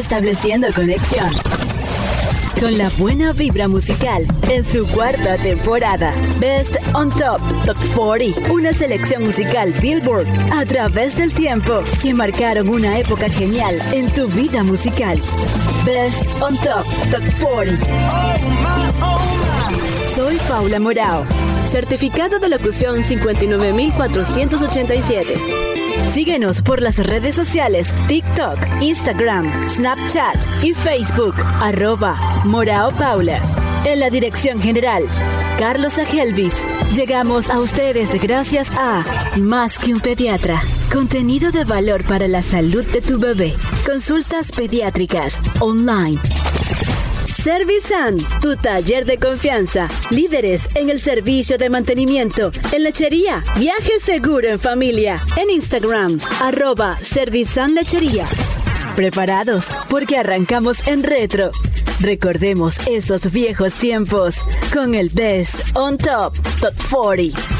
estableciendo conexión con la buena vibra musical en su cuarta temporada. Best on Top Top 40, una selección musical Billboard a través del tiempo que marcaron una época genial en tu vida musical. Best on Top Top 40. Soy Paula Morao, certificado de locución 59487. Síguenos por las redes sociales TikTok, Instagram, Snapchat y Facebook, arroba Morao Paula. En la dirección general, Carlos Agelvis. Llegamos a ustedes gracias a Más que un pediatra. Contenido de valor para la salud de tu bebé. Consultas pediátricas online Servisan, tu taller de confianza. Líderes en el servicio de mantenimiento, en lechería, viaje seguro en familia. En Instagram, arroba Servisan Lechería. Preparados porque arrancamos en retro. Recordemos esos viejos tiempos con el Best on Top Top 40.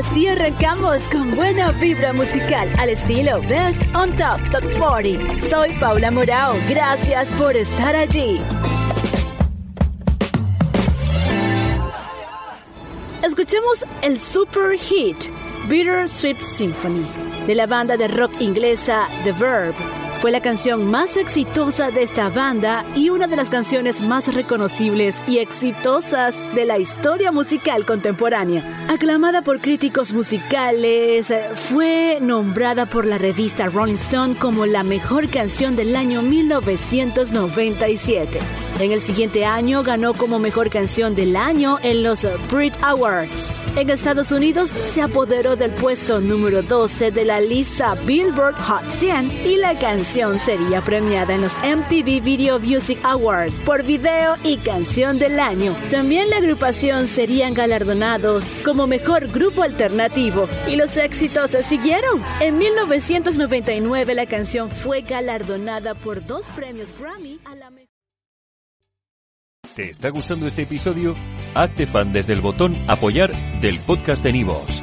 Arrancamos con buena vibra musical al estilo Best on Top Top 40. Soy Paula Morao. Gracias por estar allí. Escuchemos el super hit Bitter Sweet Symphony de la banda de rock inglesa The Verb fue la canción más exitosa de esta banda y una de las canciones más reconocibles y exitosas de la historia musical contemporánea. Aclamada por críticos musicales, fue nombrada por la revista Rolling Stone como la mejor canción del año 1997. En el siguiente año ganó como mejor canción del año en los Brit Awards. En Estados Unidos se apoderó del puesto número 12 de la lista Billboard Hot 100 y la canción sería premiada en los MTV Video Music Awards por video y canción del año. También la agrupación serían galardonados como mejor grupo alternativo y los éxitos siguieron. En 1999 la canción fue galardonada por dos premios Grammy a la ¿Te está gustando este episodio? Hazte fan desde el botón Apoyar del podcast de Nivos.